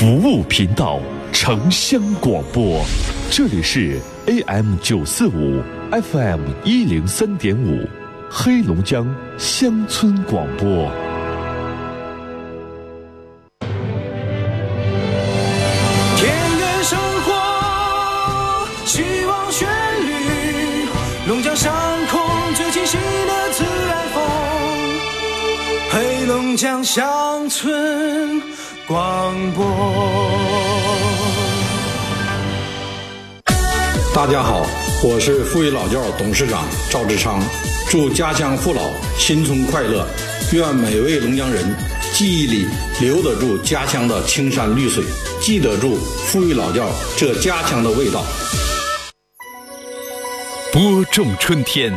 服务频道，城乡广播，这里是 AM 九四五，FM 一零三点五，黑龙江乡村广播。田园生活，希望旋律，龙江上空最清晰的自然风，黑龙江乡村广播。大家好，我是富裕老窖董事长赵志昌，祝家乡父老新春快乐，愿每位龙江人记忆里留得住家乡的青山绿水，记得住富裕老窖这家乡的味道。播种春天，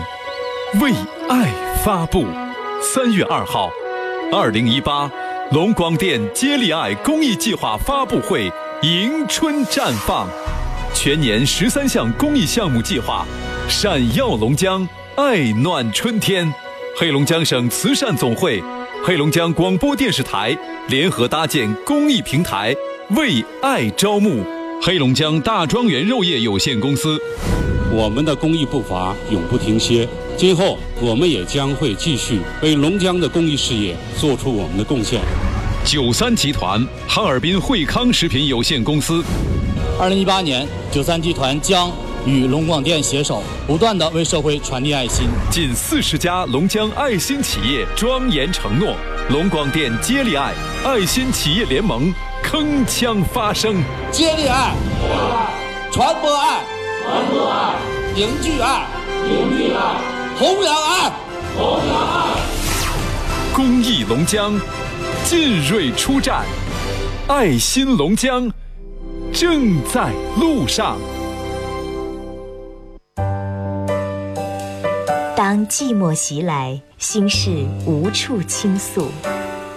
为爱发布。三月二号，二零一八龙广电接力爱公益计划发布会迎春绽放，全年十三项公益项目计划，闪耀龙江，爱暖春天。黑龙江省慈善总会、黑龙江广播电视台联合搭建公益平台，为爱招募。黑龙江大庄园肉业有限公司。我们的公益步伐永不停歇，今后我们也将会继续为龙江的公益事业做出我们的贡献。九三集团哈尔滨惠康食品有限公司，二零一八年，九三集团将与龙广电携手，不断的为社会传递爱心。近四十家龙江爱心企业庄严承诺，龙广电接力爱爱心企业联盟铿锵发声，接力爱，传播爱，传播爱，凝聚爱，凝聚爱，弘扬爱，弘扬爱。公益龙江，进锐出战，爱心龙江正在路上。当寂寞袭来，心事无处倾诉。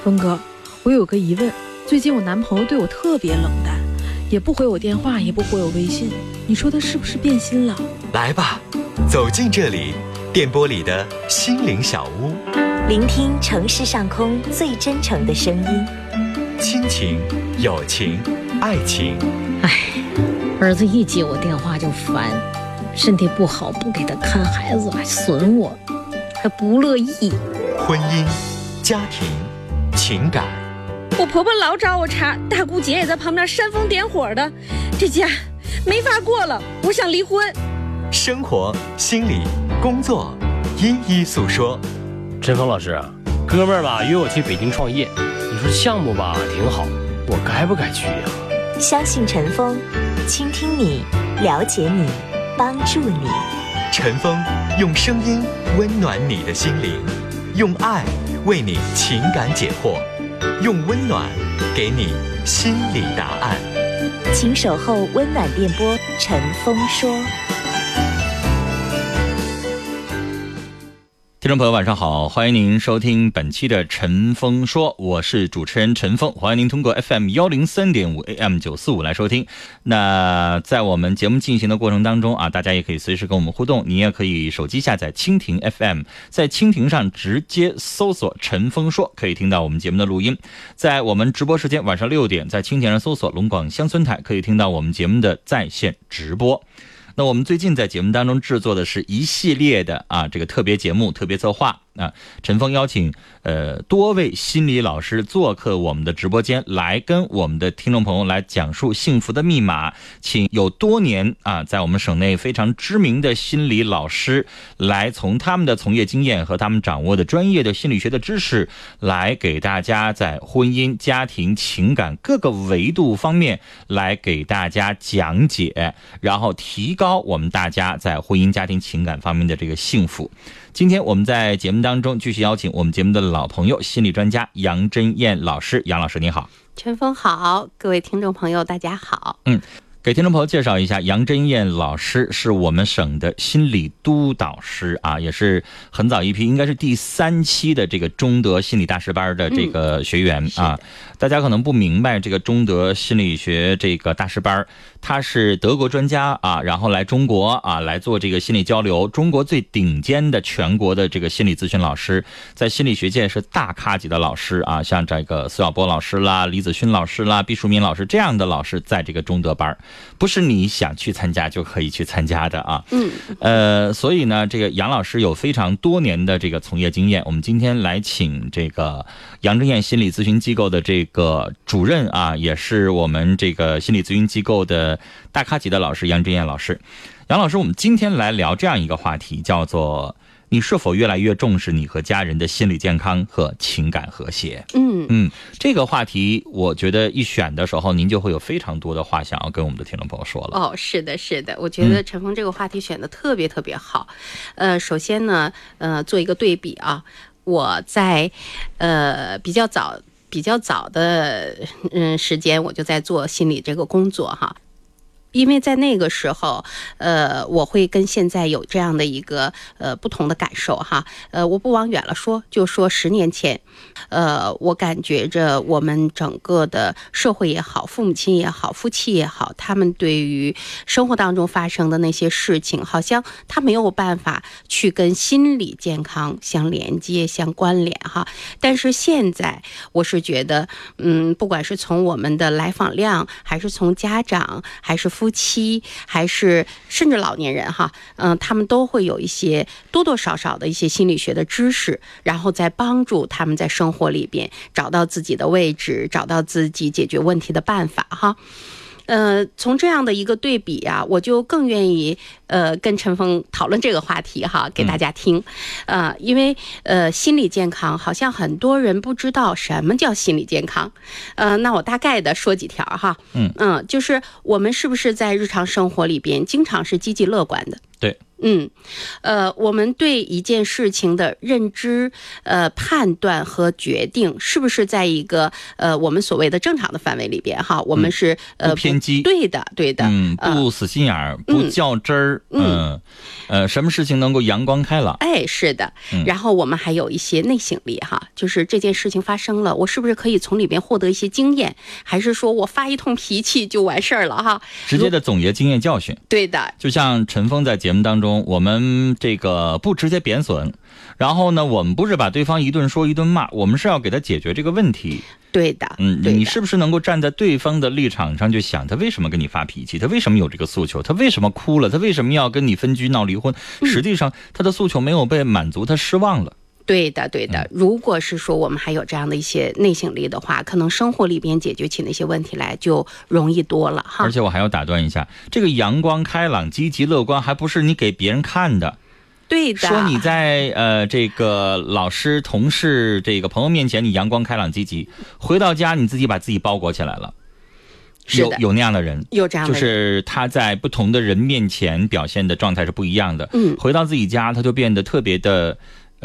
峰哥，我有个疑问，最近我男朋友对我特别冷淡，也不回我电话，也不回我微信，你说他是不是变心了？来吧，走进这里，电波里的心灵小屋，聆听城市上空最真诚的声音。亲情、友情、爱情。唉，儿子一接我电话就烦，身体不好，不给他看孩子，还损我，还不乐意。婚姻、家庭、情感。我婆婆老找我茬，大姑姐也在旁边煽风点火的，这家没法过了，我想离婚。生活、心理、工作，一一诉说。陈峰老师，哥们儿吧约我去北京创业，你说项目吧挺好，我该不该去呀、相信陈峰，倾听你，了解你，帮助你。陈峰用声音温暖你的心灵，用爱为你情感解惑，用温暖给你心理答案。请守候温暖电波，陈峰说。听众朋友，晚上好，欢迎您收听本期的《陈峰说》，我是主持人陈峰，欢迎您通过 FM 幺零三点五 AM 九四五来收听。那在我们节目进行的过程当中啊，大家也可以随时跟我们互动，你也可以手机下载蜻蜓 FM，在蜻蜓上直接搜索“陈峰说”，可以听到我们节目的录音。在我们直播时间晚上六点，在蜻蜓上搜索“龙广乡村台”，可以听到我们节目的在线直播。那我们最近在节目当中制作的是一系列的啊这个特别节目、特别策划。啊，陈峰邀请呃多位心理老师做客我们的直播间，来跟我们的听众朋友来讲述幸福的密码，请有多年啊在我们省内非常知名的心理老师来从他们的从业经验和他们掌握的专业的心理学的知识，来给大家在婚姻、家庭、情感各个维度方面来给大家讲解，然后提高。我们大家在婚姻、家庭、情感方面的这个幸福。今天我们在节目当中继续邀请我们节目的老朋友、心理专家杨真燕老师。杨老师，您好。陈峰好，各位听众朋友，大家好。嗯。给听众朋友介绍一下，杨真燕老师是我们省的心理督导师啊，也是很早一批，应该是第三期的这个中德心理大师班的这个学员啊。大家可能不明白这个中德心理学这个大师班，他是德国专家啊，然后来中国啊来做这个心理交流。中国最顶尖的全国的这个心理咨询老师，在心理学界是大咖级的老师啊，像这个苏小波老师啦、李子勋老师啦、毕淑敏老师这样的老师，在这个中德班，不是你想去参加就可以去参加的啊。嗯，呃，所以呢，这个杨老师有非常多年的这个从业经验。我们今天来请这个杨正燕心理咨询机构的这个主任啊，也是我们这个心理咨询机构的大咖级的老师杨正燕老师。杨老师，我们今天来聊这样一个话题，叫做你是否越来越重视你和家人的心理健康和情感和谐？嗯嗯，这个话题我觉得一选的时候，您就会有非常多的话想要跟我们的听众朋友说了。哦，是的，是的，我觉得陈峰这个话题选的特别特别好。呃，首先呢，呃，做一个对比啊，我在呃比较早。比较早的嗯时间，我就在做心理这个工作哈。因为在那个时候，呃，我会跟现在有这样的一个呃不同的感受哈，呃，我不往远了说，就说十年前，呃，我感觉着我们整个的社会也好，父母亲也好，夫妻也好，他们对于生活当中发生的那些事情，好像他没有办法去跟心理健康相连接、相关联哈。但是现在，我是觉得，嗯，不管是从我们的来访量，还是从家长，还是夫夫妻，还是甚至老年人哈，嗯，他们都会有一些多多少少的一些心理学的知识，然后再帮助他们在生活里边找到自己的位置，找到自己解决问题的办法哈。呃，从这样的一个对比啊，我就更愿意呃跟陈峰讨论这个话题哈，给大家听。呃，因为呃心理健康好像很多人不知道什么叫心理健康。呃，那我大概的说几条哈。嗯嗯，就是我们是不是在日常生活里边经常是积极乐观的？对。嗯，呃，我们对一件事情的认知、呃判断和决定，是不是在一个呃我们所谓的正常的范围里边哈？我们是呃偏激，对的，对的，嗯，不死心眼儿，不较真儿，嗯，呃，什么事情能够阳光开朗？哎，是的。然后我们还有一些内省力哈，就是这件事情发生了，我是不是可以从里边获得一些经验？还是说我发一通脾气就完事儿了哈？直接的总结经验教训。对的，就像陈峰在节目当中。我们这个不直接贬损，然后呢，我们不是把对方一顿说一顿骂，我们是要给他解决这个问题。对的，嗯，你是不是能够站在对方的立场上去想，他为什么跟你发脾气？他为什么有这个诉求？他为什么哭了？他为什么要跟你分居闹离婚？实际上，他的诉求没有被满足，他失望了。对的，对的。如果是说我们还有这样的一些内省力的话，可能生活里边解决起那些问题来就容易多了哈。而且我还要打断一下，这个阳光开朗、积极乐观，还不是你给别人看的。对的。说你在呃这个老师、同事、这个朋友面前你阳光开朗、积极，回到家你自己把自己包裹起来了。有有那样的人，有这样的，就是他在不同的人面前表现的状态是不一样的。嗯，回到自己家，他就变得特别的。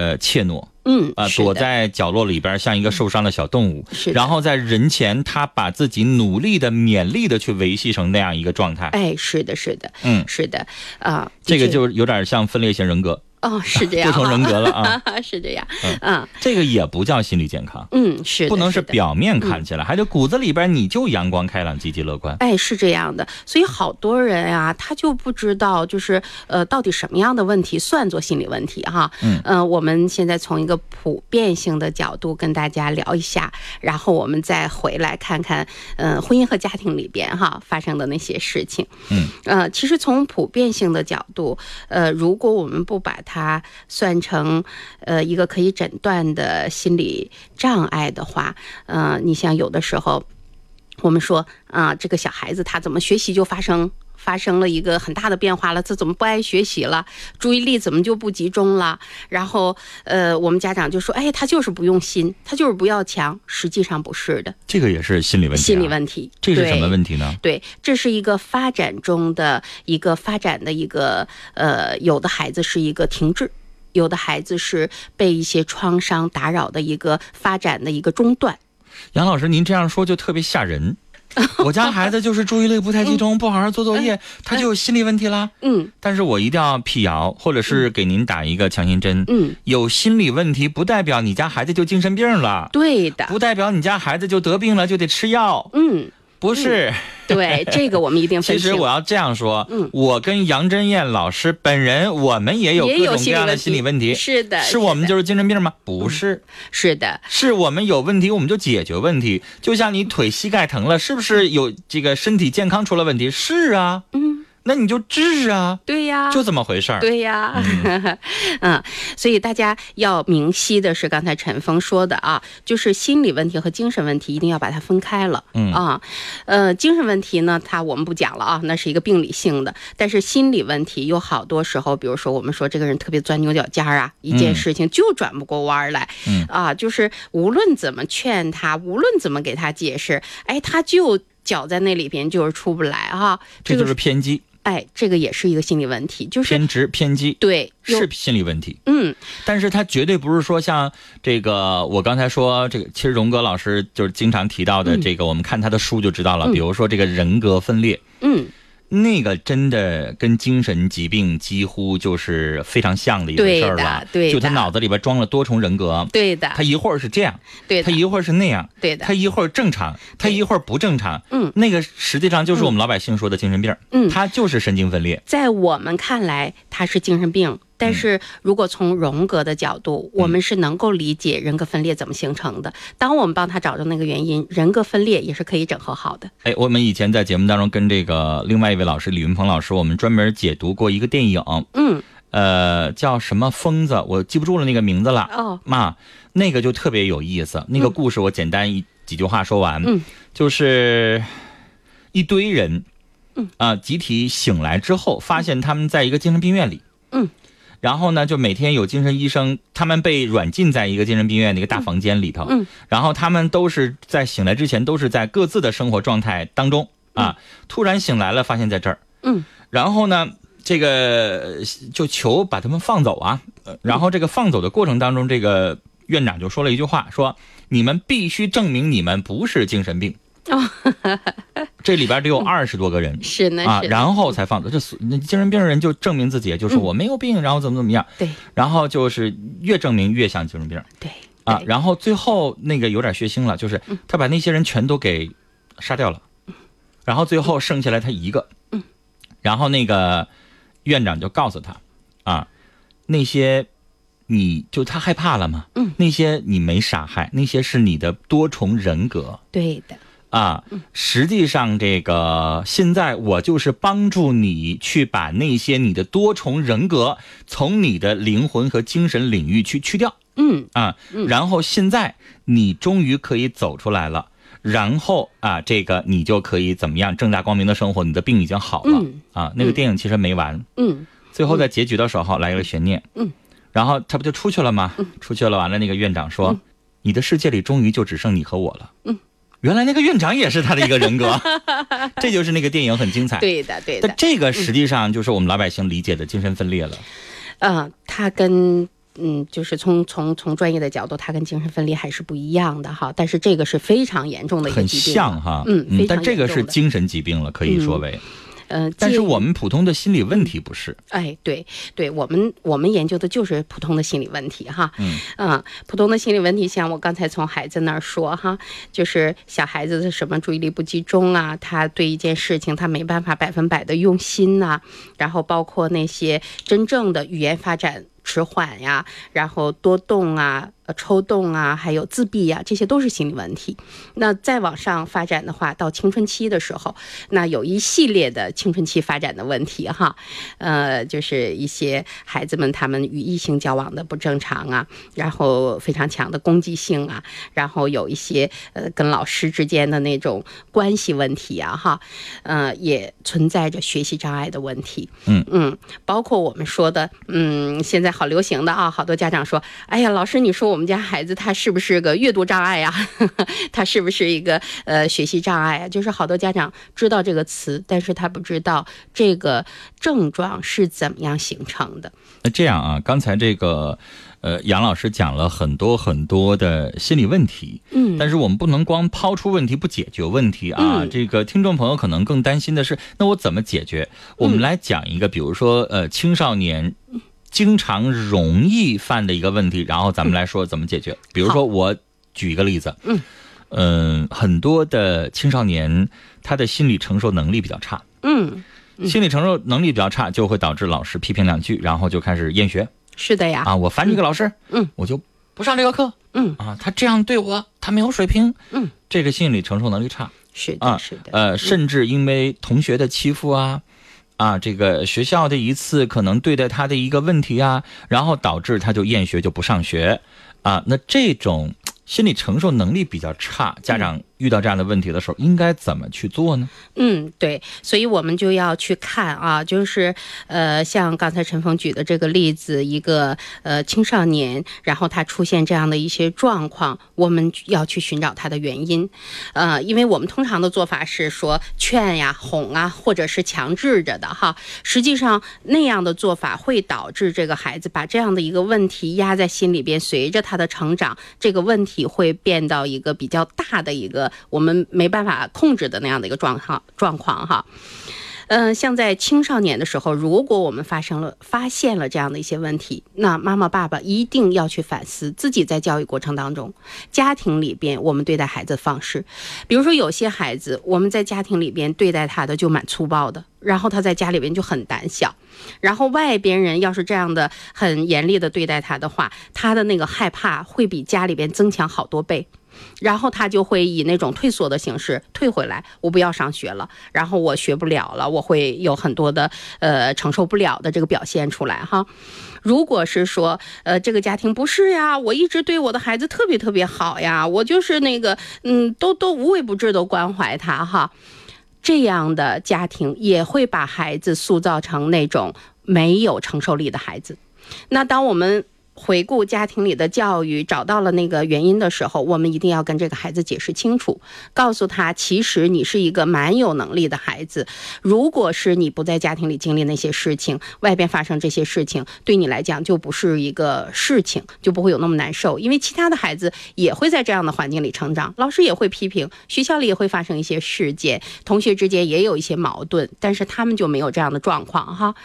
呃，怯懦，嗯，啊，躲在角落里边，像一个受伤的小动物。是，然后在人前，他把自己努力的、勉励的去维系成那样一个状态。哎，是的，是的，嗯，是的，啊，这个就有点像分裂型人格。哦，是这 样，不同人格了啊，是这样，嗯，这个也不叫心理健康，嗯，是不能是表面看起来，还得骨子里边你就阳光开朗、积极乐观。哎，是这样的，所以好多人啊，他就不知道，就是呃，到底什么样的问题算作心理问题哈？嗯，呃，我们现在从一个普遍性的角度跟大家聊一下，然后我们再回来看看，嗯，婚姻和家庭里边哈发生的那些事情。嗯，呃，其实从普遍性的角度，呃，如果我们不把它他算成呃一个可以诊断的心理障碍的话，呃，你像有的时候，我们说啊，这个小孩子他怎么学习就发生发生了一个很大的变化了？他怎么不爱学习了？注意力怎么就不集中了？然后呃，我们家长就说，哎，他就是不用心，他就是不要强。实际上不是的，这个也是心理问题、啊。心理问题，这是什么问题呢？对，这是一个发展中的一个发展的一个呃，有的孩子是一个停滞。有的孩子是被一些创伤打扰的一个发展的一个中断。杨老师，您这样说就特别吓人。我家孩子就是注意力不太集中，不好好做作业，他就有心理问题啦。嗯，但是我一定要辟谣，或者是给您打一个强心针。嗯，有心理问题不代表你家孩子就精神病了，对的，不代表你家孩子就得病了就得吃药。嗯，不是。对，这个我们一定分其实我要这样说，嗯，我跟杨真燕老师本人，我们也有各种各样的心理问题。是的，是我们就是精神病吗？不是，是的，是我们有问题，我们就解决问题。就像你腿膝盖疼了，是不是有这个身体健康出了问题？是啊，嗯。那你就治啊，对呀，就这么回事儿，对呀，嗯，所以大家要明晰的是，刚才陈峰说的啊，就是心理问题和精神问题一定要把它分开了，嗯。啊，呃，精神问题呢，它我们不讲了啊，那是一个病理性的，但是心理问题有好多时候，比如说我们说这个人特别钻牛角尖儿啊，一件事情就转不过弯儿来，嗯。啊，就是无论怎么劝他，无论怎么给他解释，哎，他就搅在那里边，就是出不来哈，这就是偏激。哎，这个也是一个心理问题，就是偏执、偏激，对，是心理问题。嗯，但是他绝对不是说像这个，我刚才说这个，其实荣格老师就是经常提到的这个，我们看他的书就知道了。比如说这个人格分裂，嗯。那个真的跟精神疾病几乎就是非常像的一回事儿了，对，就他脑子里边装了多重人格，对的，他一会儿是这样，对，他一会儿是那样，对的，他一会儿正常，他一会儿不正常，嗯，那个实际上就是我们老百姓说的精神病，嗯，他就是神经分裂，在我们看来他是精神病。但是如果从荣格的角度，我们是能够理解人格分裂怎么形成的。当我们帮他找到那个原因，人格分裂也是可以整合好的。哎，我们以前在节目当中跟这个另外一位老师李云鹏老师，我们专门解读过一个电影，嗯，呃，叫什么疯子，我记不住了那个名字了。哦，妈，那个就特别有意思。那个故事我简单一几句话说完，嗯，就是一堆人，嗯啊，集体醒来之后，发现他们在一个精神病院里，嗯。然后呢，就每天有精神医生，他们被软禁在一个精神病院的一个大房间里头。嗯，然后他们都是在醒来之前都是在各自的生活状态当中啊，突然醒来了，发现在这儿。嗯，然后呢，这个就求把他们放走啊。然后这个放走的过程当中，这个院长就说了一句话，说你们必须证明你们不是精神病。哦，这里边得有二十多个人，是呢啊，然后才放走。这那精神病人就证明自己，就是我没有病，然后怎么怎么样。对，然后就是越证明越像精神病。对，啊，然后最后那个有点血腥了，就是他把那些人全都给杀掉了，然后最后剩下来他一个。嗯，然后那个院长就告诉他，啊，那些你就他害怕了吗？嗯，那些你没杀害，那些是你的多重人格。对的。啊，实际上这个现在我就是帮助你去把那些你的多重人格从你的灵魂和精神领域去去掉。嗯啊，然后现在你终于可以走出来了，然后啊，这个你就可以怎么样正大光明的生活，你的病已经好了。嗯啊，那个电影其实没完。嗯，最后在结局的时候来一个悬念。嗯，然后他不就出去了吗？出去了，完了那个院长说，你的世界里终于就只剩你和我了。嗯。原来那个院长也是他的一个人格，这就是那个电影很精彩。对的，对的。但这个实际上就是我们老百姓理解的精神分裂了。嗯，他跟嗯，就是从从从专业的角度，他跟精神分裂还是不一样的哈。但是这个是非常严重的一个很疾病，像哈，嗯，嗯但这个是精神疾病了，可以说为。呃，但是我们普通的心理问题不是。哎，对对，我们我们研究的就是普通的心理问题哈。嗯嗯，普通的心理问题，像我刚才从孩子那儿说哈，就是小孩子的什么注意力不集中啊，他对一件事情他没办法百分百的用心呐、然后包括那些真正的语言发展迟缓呀，然后多动啊、呃抽动啊，还有自闭啊，这些都是心理问题。那再往上发展的话，到青春期的时候，那有一系列的青春期发展的问题哈，呃，就是一些孩子们他们与异性交往的不正常啊，然后非常强的攻击性啊，然后有一些呃跟老师之间的那种关系问题啊哈，呃，也存在着学习障碍的问题。嗯嗯，包括我们说的，嗯，现在好流行的啊，好多家长说，哎呀，老师，你说我们家孩子他是不是个阅读障碍呀、他是不是一个呃学习障碍啊？就是好多家长知道这个词，但是他不知道这个症状是怎么样形成的。那这样啊，刚才这个，呃，杨老师讲了很多很多的心理问题，嗯但是我们不能光抛出问题不解决问题啊。嗯这个听众朋友可能更担心的是，那我怎么解决？我们来讲一个，比如说呃，青少年经常容易犯的一个问题，然后咱们来说怎么解决。比如说，我举一个例子，嗯。嗯、很多的青少年他的心理承受能力比较差，嗯，心理承受能力比较差，就会导致老师批评两句，然后就开始厌学。是的呀，啊，我烦这个老师，嗯，我就不上这个课，嗯。啊，他这样对我，他没有水平，嗯，这个心理承受能力差。是的，啊，是的，呃，甚至因为同学的欺负啊。啊，这个学校的一次可能对待他的一个问题啊，然后导致他就厌学就不上学，啊，那这种心理承受能力比较差，家长遇到这样的问题的时候，应该怎么去做呢？嗯，对，所以我们就要去看啊，就是呃，像刚才陈峰举的这个例子，一个呃青少年，然后他出现这样的一些状况，我们要去寻找他的原因，呃，因为我们通常的做法是说劝呀、哄啊，或者是强制着的哈，实际上那样的做法会导致这个孩子把这样的一个问题压在心里边，随着他的成长，这个问题会变到一个比较大的一个我们没办法控制的那样的一个状况状况哈。嗯，像在青少年的时候，如果我们发生了发现了这样的一些问题，那妈妈爸爸一定要去反思自己在教育过程当中，家庭里边我们对待孩子的方式。比如说，有些孩子我们在家庭里边对待他的就蛮粗暴的，然后他在家里边就很胆小，然后外边人要是这样的很严厉的对待他的话，他的那个害怕会比家里边增强好多倍。然后他就会以那种退缩的形式退回来，我不要上学了，然后我学不了了，我会有很多的呃承受不了的这个表现出来哈。如果是说呃这个家庭不是呀，我一直对我的孩子特别特别好呀，我就是那个嗯都都无微不至的关怀他哈，这样的家庭也会把孩子塑造成那种没有承受力的孩子。那当我们回顾家庭里的教育，找到了那个原因的时候，我们一定要跟这个孩子解释清楚，告诉他，其实你是一个蛮有能力的孩子。如果是你不在家庭里经历那些事情，外边发生这些事情，对你来讲就不是一个事情，就不会有那么难受。因为其他的孩子也会在这样的环境里成长，老师也会批评，学校里也会发生一些事件，同学之间也有一些矛盾，但是他们就没有这样的状况哈。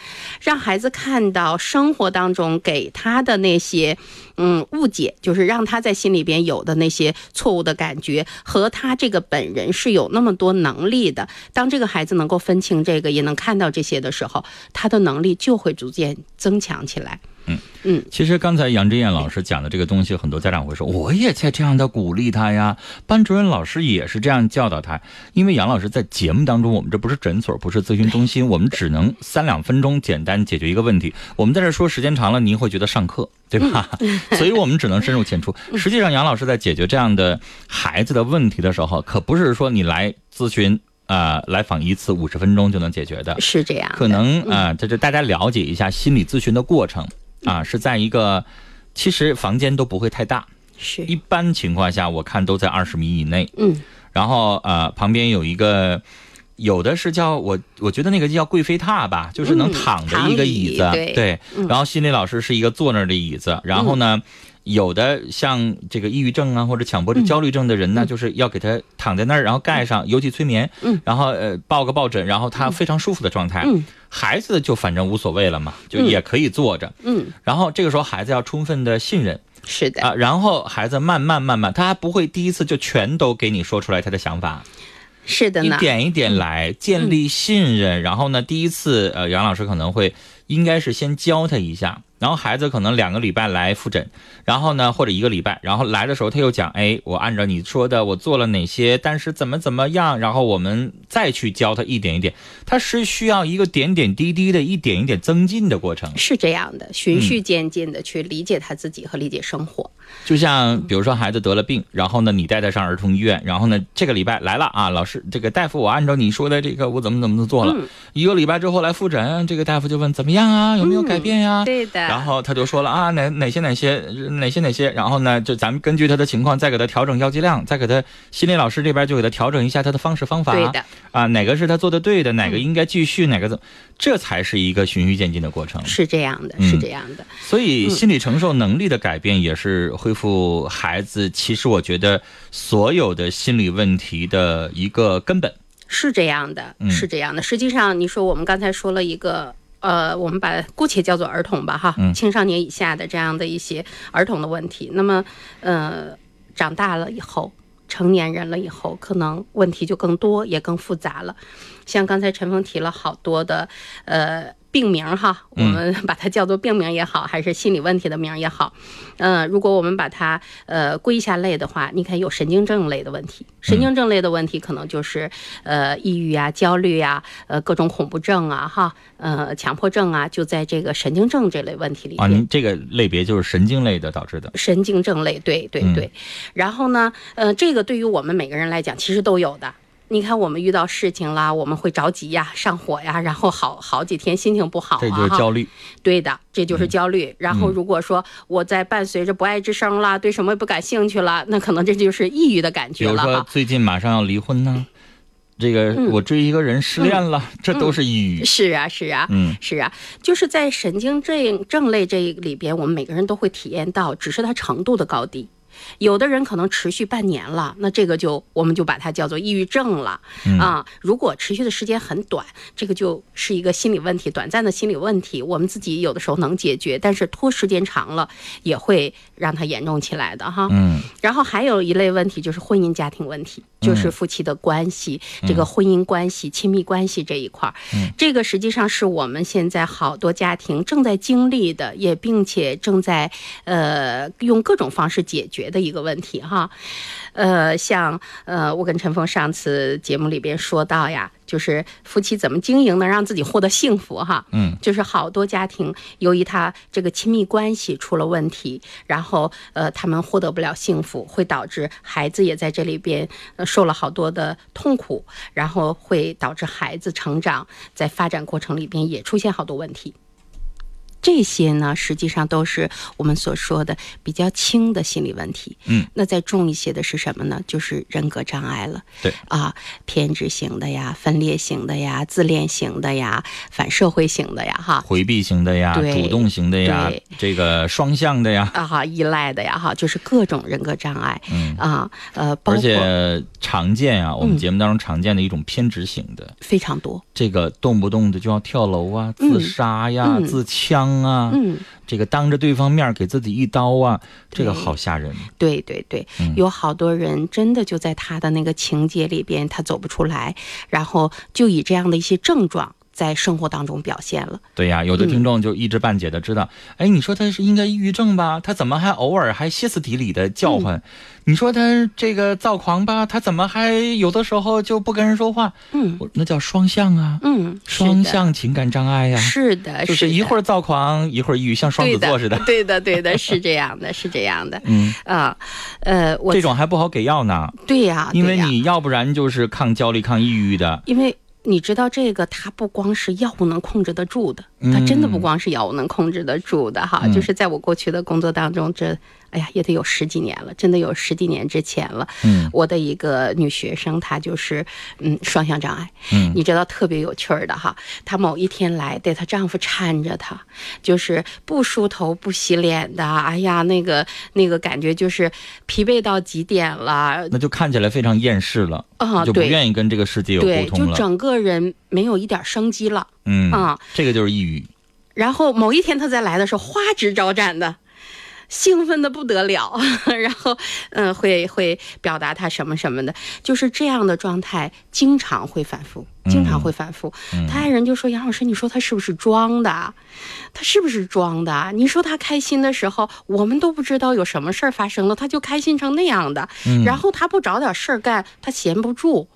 让孩子看到生活当中给他的那一些，嗯，误解，就是让他在心里边有的那些错误的感觉，和他这个本人是有那么多能力的。当这个孩子能够分清这个，也能看到这些的时候，他的能力就会逐渐增强起来。嗯嗯，其实刚才杨志燕老师讲的这个东西，很多家长会说，我也在这样的鼓励他呀，班主任老师也是这样教导他。因为杨老师在节目当中，我们这不是诊所，不是咨询中心，我们只能三两分钟简单解决一个问题。我们在这说时间长了，您会觉得上课，对吧？所以我们只能深入浅出。实际上，杨老师在解决这样的孩子的问题的时候，可不是说你来咨询。啊、来访一次五十分钟就能解决的，是这样。可能啊，这、就大家了解一下心理咨询的过程啊，是在一个其实房间都不会太大，是。一般情况下我看都在二十米以内。嗯，然后呃旁边有一个。有的是叫我，我觉得那个叫贵妃榻吧，就是能嗯躺着一个椅子，对。嗯。然后心理老师是一个坐那儿的椅子，然后呢，有的像这个抑郁症啊或者强迫症、嗯。焦虑症的人呢，就是要给他躺在那儿，然后盖上尤其催眠，嗯。然后呃抱个抱枕，然后他非常舒服的状态。嗯。孩子就反正无所谓了嘛，就嗯。也可以坐着。嗯，然后这个时候孩子要充分的信任。是的。啊，然后孩子慢慢慢慢，他还不会第一次就全都给你说出来他的想法。是的呢。点一点来建立信任，然后呢，第一次呃，杨老师可能会应该是先教他一下，然后孩子可能两个礼拜来复诊，然后呢或者一个礼拜，然后来的时候他又讲，哎，我按照你说的我做了哪些，但是怎么怎么样，然后我们再去教他一点一点，他是需要一个点点滴滴的一点一点增进的过程。是这样的，循序渐进的去理解他自己和理解生活。就像比如说孩子得了病，然后呢你带他上儿童医院，然后呢这个礼拜来了啊，老师这个大夫我按照你说的这个我怎么怎么做了，嗯一个礼拜之后来复诊，这个大夫就问怎么样啊，有没有改变呀、对的。然后他就说了啊，哪哪些哪些哪些哪些，然后呢，就咱们根据他的情况再给他调整药剂量，再给他心理老师这边就给他调整一下他的方式方法。对的。啊，哪个是他做的对的，哪个应该继续，哪个怎，这才是一个循序渐进的过程。是这样的，是这样的。所以心理承受能力的改变也是恢复孩子，其实我觉得所有的心理问题的一个根本。是这样的，是这样的。实际上，你说我们刚才说了一个，呃，我们把姑且叫做儿童吧，哈，青少年以下的这样的一些儿童的问题。那么，呃，长大了以后，成年人了以后，可能问题就更多，也更复杂了。像刚才陈峰提了好多的，呃。病名哈，我们把它叫做病名也好，还是心理问题的名也好，嗯，如果我们把它呃归一下类的话，你看有神经症类的问题，神经症类的问题可能就是呃抑郁啊、焦虑啊、呃各种恐怖症啊、哈呃强迫症啊，就在这个神经症这类问题里啊。您这个类别就是神经类的导致的。神经症类，对对对。然后呢，呃，这个对于我们每个人来讲，其实都有的。你看，我们遇到事情啦，我们会着急呀、上火呀，然后好好几天心情不好啊。这就是焦虑。对的，这就是焦虑。然后如果说我在伴随着不爱之声啦，对什么也不感兴趣了，那可能这就是抑郁的感觉了。比如说最近马上要离婚呢，这个我追一个人失恋了，这都是抑郁。是啊，是啊，嗯，是啊，就是在神经症症类这里边，我们每个人都会体验到，只是它程度的高低。有的人可能持续半年了，那这个就我们就把它叫做抑郁症了啊。如果持续的时间很短，这个就是一个心理问题，短暂的心理问题，我们自己有的时候能解决，但是拖时间长了也会让它严重起来的哈。嗯。然后还有一类问题就是婚姻家庭问题，就是夫妻的关系，这个婚姻关系、亲密关系这一块儿，这个实际上是我们现在好多家庭正在经历的，也并且正在呃用各种方式解决。的一个问题哈，呃，像呃，我跟陈峰上次节目里边说到呀，就是夫妻怎么经营能让自己获得幸福哈，嗯，就是好多家庭由于他这个亲密关系出了问题，然后呃，他们获得不了幸福，会导致孩子也在这里边呃受了好多的痛苦，然后会导致孩子成长在发展过程里边也出现好多问题。这些呢，实际上都是我们所说的比较轻的心理问题。嗯，那再重一些的是什么呢？就是人格障碍了。对啊，偏执型的呀，分裂型的呀，自恋型的呀，反社会型的呀，哈，回避型的呀，主动型的呀，这个双向的呀，啊哈，依赖的呀，哈，就是各种人格障碍。嗯啊，呃，包括而且常见啊，我们节目当中常见的一种偏执型的非常多。这个动不动的就要跳楼啊，自杀呀，自枪。啊，嗯，这个当着对方面给自己一刀啊，这个好吓人。对对对，有好多人真的就在他的那个情节里边，他走不出来，然后就以这样的一些症状。在生活当中表现了，对呀，有的听众就一知半解的知道，哎，你说他是应该抑郁症吧？他怎么还偶尔还歇斯底里的叫唤？你说他这个躁狂吧？他怎么还有的时候就不跟人说话？嗯，那叫双向啊，嗯，双向情感障碍呀，是的，就是一会儿躁狂，一会儿抑郁，像双子座似的，对的，对的，是这样的，是这样的，嗯啊，呃，我这种还不好给药呢，对呀，因为你要不然就是抗焦虑、抗抑郁的，因为。你知道这个，它不光是药物能控制得住的，它真的不光是药物能控制得住的哈。就是在我过去的工作当中，这。哎呀，也得有十几年了，真的有十几年之前了。嗯，我的一个女学生，她就是嗯双向障碍。嗯，你知道特别有趣儿的哈，她某一天来，得她丈夫搀着她，就是不梳头不洗脸的。哎呀，那个那个感觉就是疲惫到极点了。那就看起来非常厌世了啊，就不愿意跟这个世界有沟通了，就整个人没有一点生机了。嗯啊，这个就是抑郁。然后某一天她再来的时候，花枝招展的。兴奋的不得了，然后，嗯，会会表达他什么什么的，就是这样的状态，经常会反复，经常会反复。他爱人就说：“杨老师，你说他是不是装的？他是不是装的？你说他开心的时候，我们都不知道有什么事儿发生了，他就开心成那样的。然后他不找点事儿干，他闲不住。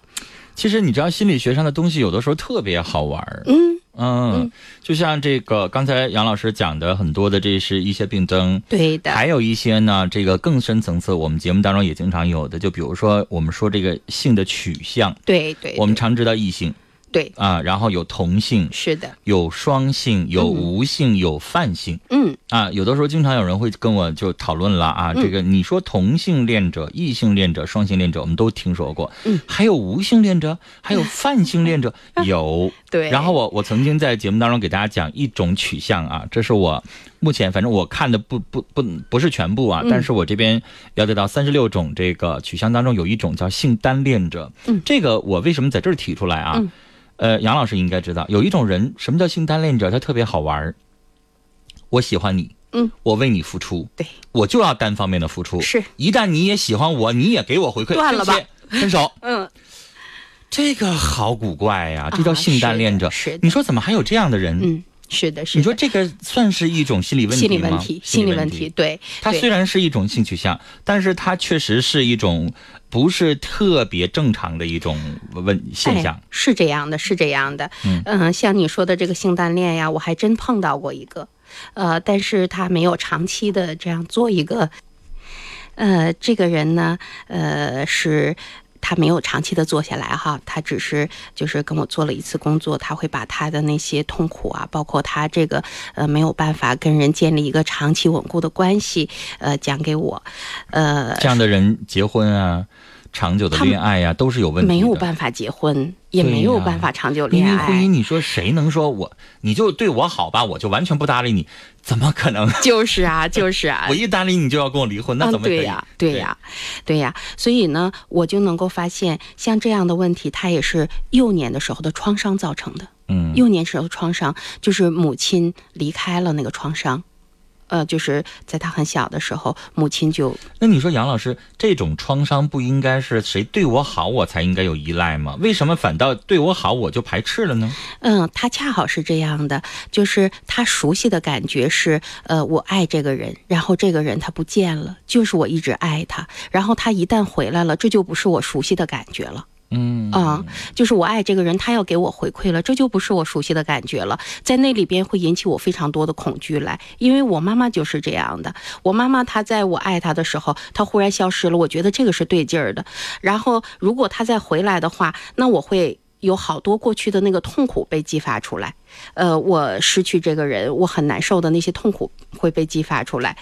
其实你知道，心理学上的东西有的时候特别好玩儿。嗯。”嗯，就像这个刚才杨老师讲的很多的，这是一些病症。对的。还有一些呢，这个更深层次，我们节目当中也经常有的，就比如说我们说这个性的取向。对对。我们常知道异性。对。啊，然后有同性，是的，有双性，有嗯。无性，有泛性。嗯。啊，有的时候经常有人会跟我就讨论了啊，嗯。这个你说同性恋者、异性恋者、双性恋者，我们都听说过，嗯，还有无性恋者，还有泛性恋者，有。对。然后我我曾经在节目当中给大家讲一种取向啊，这是我目前反正我看的不不不不是全部啊，嗯。但是我这边了解到三十六种这个取向当中有一种叫性单恋者，嗯，这个我为什么在这儿提出来啊？嗯呃，杨老师应该知道，有一种人，什么叫性单恋者？他特别好玩儿我喜欢你，嗯，我为你付出，对，我就要单方面的付出。是，一旦你也喜欢我，你也给我回馈，断了吧分手。嗯，这个好古怪呀、这叫性单恋者。啊是的你说怎么还有这样的人？嗯，是的，是的。你说这个算是一种心理问题吗？心理问题，心理问题，对。对它虽然是一种性取向，但是他确实是一种不是特别正常的一种问现象哎。是这样的，是这样的。嗯像你说的这个性单恋呀，我还真碰到过一个，呃，但是他没有长期的这样做一个，呃，这个人呢，呃，是。他没有长期的做下来哈，他只是就是跟我做了一次工作，他会把他的那些痛苦啊，包括他这个呃没有办法跟人建立一个长期稳固的关系，呃，讲给我，呃，这样的人结婚啊，长久的恋爱呀、都是有问题的。没有办法结婚，也没有办法长久恋爱。为婚姻，你说谁能说我你就对我好吧，我就完全不搭理你？怎么可能？就是啊，就是啊，我一搭理你就要跟我离婚，那怎么对呀、对呀、对呀、所以呢，我就能够发现，像这样的问题，它也是幼年的时候的创伤造成的。嗯，幼年时候创伤就是母亲离开了那个创伤，呃，就是在他很小的时候，母亲就那你说杨老师，这种创伤不应该是谁对我好我才应该有依赖吗？为什么反倒对我好我就排斥了呢？嗯，他恰好是这样的，就是他熟悉的感觉是，呃，我爱这个人，然后这个人他不见了，就是我一直爱他，然后他一旦回来了，这就不是我熟悉的感觉了。嗯。啊、就是我爱这个人，他要给我回馈了，这就不是我熟悉的感觉了，在那里边会引起我非常多的恐惧来，因为我妈妈就是这样的，我妈妈她在我爱她的时候，她忽然消失了，我觉得这个是对劲儿的，然后如果她再回来的话，那我会。有好多过去的那个痛苦被激发出来，呃，我失去这个人，我很难受的那些痛苦会被激发出来，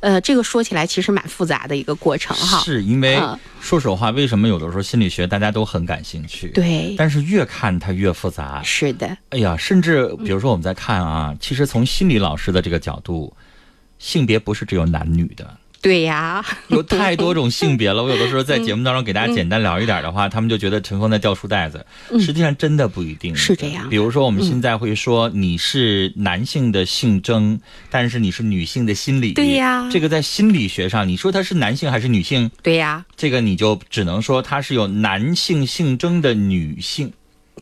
呃，这个说起来其实蛮复杂的一个过程哈。是因为、嗯说实话，为什么有的时候心理学大家都很感兴趣？对但是越看它越复杂。是的，哎呀，甚至比如说我们在看啊，其实从心理老师的这个角度，性别不是只有男女的。对呀，有太多种性别了。我有的时候在节目当中给大家简单聊一点的话，他们就觉得陈峰在掉书袋子。嗯实际上真的不一定是这样比如说我们现在会说你是男性的性征，但是你是女性的心理。对呀这个在心理学上，你说他是男性还是女性？对呀，这个你就只能说他是有男性性征的女性。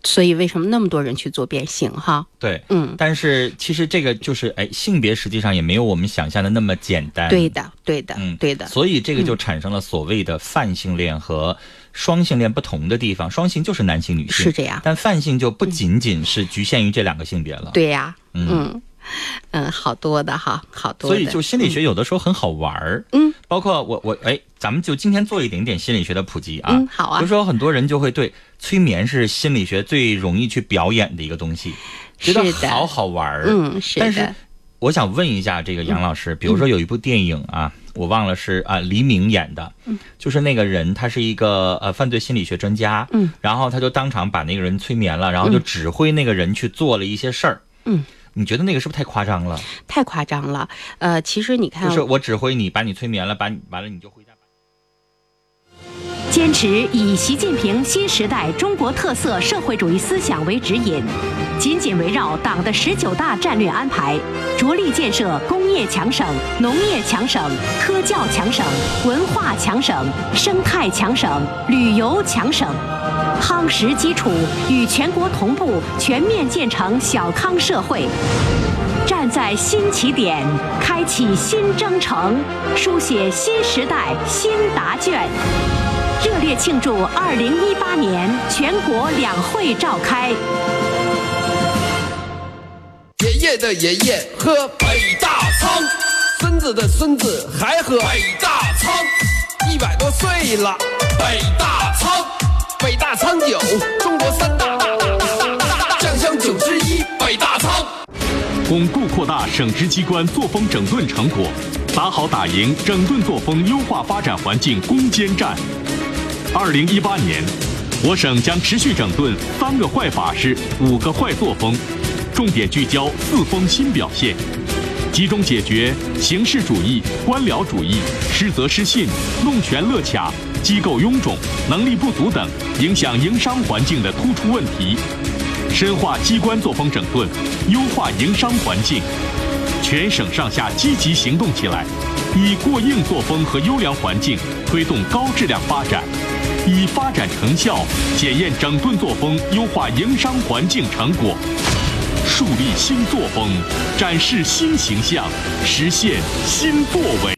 所以为什么那么多人去做变性哈？对，嗯，但是其实这个就是，哎，性别实际上也没有我们想象的那么简单。对的，对的，嗯，对的。所以这个就产生了所谓的泛性恋和双性恋不同的地方。双性就是男性、女性，是这样但泛性就不仅仅是局限于这两个性别了。对呀，嗯嗯 嗯，好多的哈，好多的。所以就心理学有的时候很好玩儿，嗯，包括我我哎，咱们就今天做一点点心理学的普及啊，嗯好啊。比如说很多人就会对催眠是心理学最容易去表演的一个东西，觉得好好玩儿，嗯是的。但是我想问一下这个杨老师，比如说有一部电影啊，我忘了是啊黎明演的，嗯，就是那个人他是一个呃犯罪心理学专家，嗯，然后他就当场把那个人催眠了，然后就嗯。指挥那个人去做了一些事儿，嗯，你觉得那个是不是太夸张了？太夸张了。呃，其实你看，就是我指挥你，把你催眠了，把你完了你就回家。坚持以习近平新时代中国特色社会主义思想为指引，紧紧围绕党的十九大战略安排，着力建设工业强省、农业强省、科教强省、文化强省、生态强省、旅游强省，夯实基础，与全国同步全面建成小康社会。站在新起点，开启新征程，书写新时代新答卷。热烈庆祝2018年全国两会召开。爷爷的爷爷喝北大仓，孙子的孙子还喝北大仓，一百多岁了，北大仓，北大仓酒，中国三大大大大大北大仓。巩固扩大省直机关作风整顿成果，打好打赢整顿作风优化发展环境攻坚战。二零一八年，我省将持续整顿三个坏法式、五个坏作风，重点聚焦四风新表现，集中解决形式主义、官僚主义、失责失信、弄权乐卡、机构臃肿、能力不足等影响营商环境的突出问题，深化机关作风整顿，优化营商环境。全省上下积极行动起来，以过硬作风和优良环境推动高质量发展，以发展成效检验整顿作风、优化营商环境成果，树立新作风，展示新形象，实现新作为。